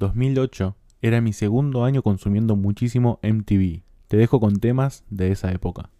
2008 era mi segundo año consumiendo muchísimo MTV. Te dejo con temas de esa época.